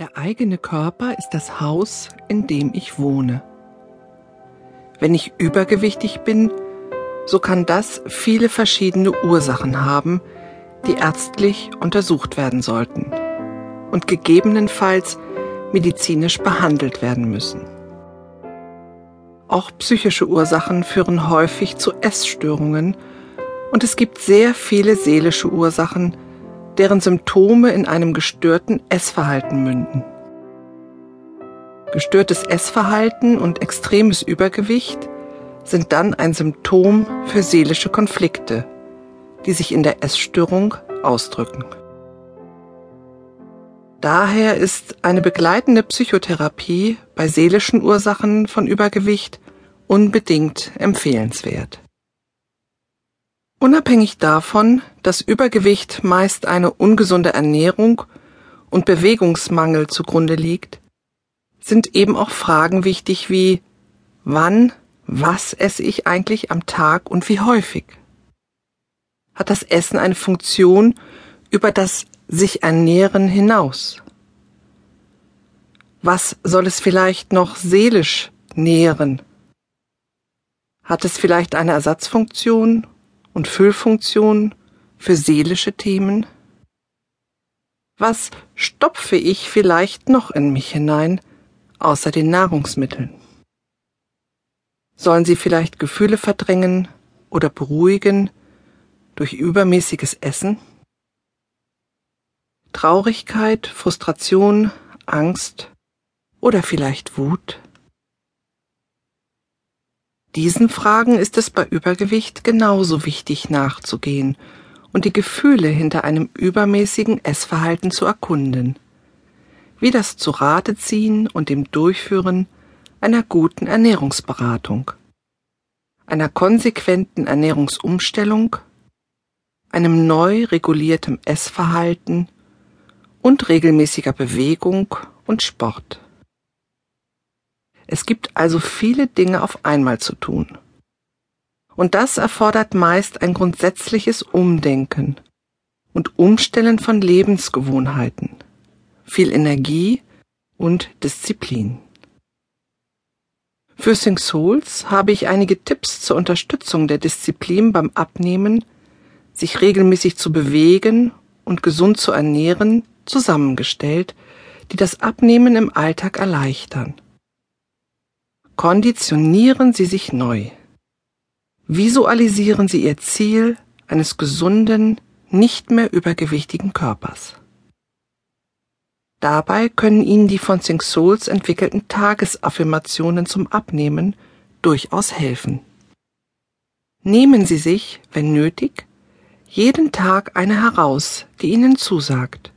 Der eigene Körper ist das Haus, in dem ich wohne. Wenn ich übergewichtig bin, so kann das viele verschiedene Ursachen haben, die ärztlich untersucht werden sollten und gegebenenfalls medizinisch behandelt werden müssen. Auch psychische Ursachen führen häufig zu Essstörungen und es gibt sehr viele seelische Ursachen, deren Symptome in einem gestörten Essverhalten münden. Gestörtes Essverhalten und extremes Übergewicht sind dann ein Symptom für seelische Konflikte, die sich in der Essstörung ausdrücken. Daher ist eine begleitende Psychotherapie bei seelischen Ursachen von Übergewicht unbedingt empfehlenswert. Unabhängig davon, dass Übergewicht meist eine ungesunde Ernährung und Bewegungsmangel zugrunde liegt, sind eben auch Fragen wichtig wie wann, was esse ich eigentlich am Tag und wie häufig? Hat das Essen eine Funktion über das sich ernähren hinaus? Was soll es vielleicht noch seelisch nähren? Hat es vielleicht eine Ersatzfunktion und Füllfunktion für seelische Themen? Was stopfe ich vielleicht noch in mich hinein, außer den Nahrungsmitteln? Sollen sie vielleicht Gefühle verdrängen oder beruhigen durch übermäßiges Essen? Traurigkeit, Frustration, Angst oder vielleicht Wut? Diesen Fragen ist es bei Übergewicht genauso wichtig nachzugehen und die Gefühle hinter einem übermäßigen Essverhalten zu erkunden, wie das zu Rate ziehen und dem Durchführen einer guten Ernährungsberatung, einer konsequenten Ernährungsumstellung, einem neu reguliertem Essverhalten und regelmäßiger Bewegung und Sport. Es gibt also viele Dinge auf einmal zu tun. Und das erfordert meist ein grundsätzliches Umdenken und Umstellen von Lebensgewohnheiten, viel Energie und Disziplin. Für Sing Souls habe ich einige Tipps zur Unterstützung der Disziplin beim Abnehmen, sich regelmäßig zu bewegen und gesund zu ernähren, zusammengestellt, die das Abnehmen im Alltag erleichtern. Konditionieren Sie sich neu. Visualisieren Sie Ihr Ziel eines gesunden, nicht mehr übergewichtigen Körpers. Dabei können Ihnen die von Sing Souls entwickelten Tagesaffirmationen zum Abnehmen durchaus helfen. Nehmen Sie sich, wenn nötig, jeden Tag eine heraus, die Ihnen zusagt,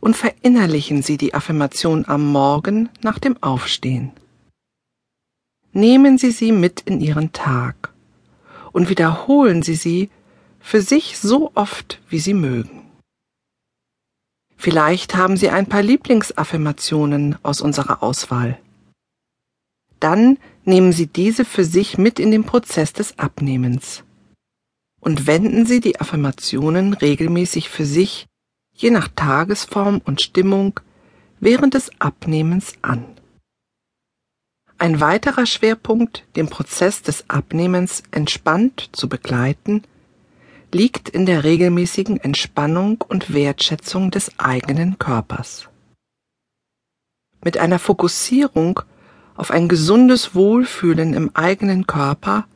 und verinnerlichen Sie die Affirmation am Morgen nach dem Aufstehen. Nehmen Sie sie mit in Ihren Tag und wiederholen Sie sie für sich so oft, wie Sie mögen. Vielleicht haben Sie ein paar Lieblingsaffirmationen aus unserer Auswahl. Dann nehmen Sie diese für sich mit in den Prozess des Abnehmens und wenden Sie die Affirmationen regelmäßig für sich, je nach Tagesform und Stimmung, während des Abnehmens an. Ein weiterer Schwerpunkt, den Prozess des Abnehmens entspannt zu begleiten, liegt in der regelmäßigen Entspannung und Wertschätzung des eigenen Körpers. Mit einer Fokussierung auf ein gesundes Wohlfühlen im eigenen Körper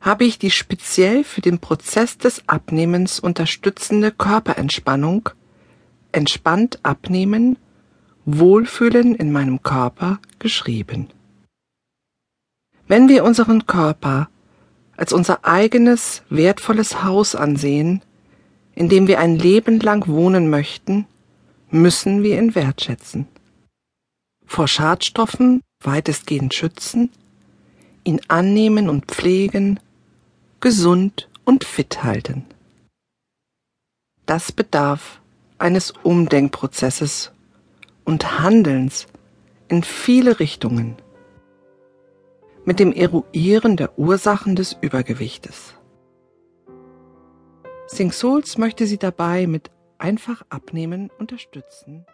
habe ich die speziell für den Prozess des Abnehmens unterstützende Körperentspannung Entspannt abnehmen, Wohlfühlen in meinem Körper geschrieben. Wenn wir unseren Körper als unser eigenes wertvolles Haus ansehen, in dem wir ein Leben lang wohnen möchten, müssen wir ihn wertschätzen. Vor Schadstoffen weitestgehend schützen, ihn annehmen und pflegen, gesund und fit halten. Das bedarf eines Umdenkprozesses und Handelns in viele Richtungen mit dem Eruieren der Ursachen des Übergewichtes. Sing Souls möchte Sie dabei mit einfach abnehmen unterstützen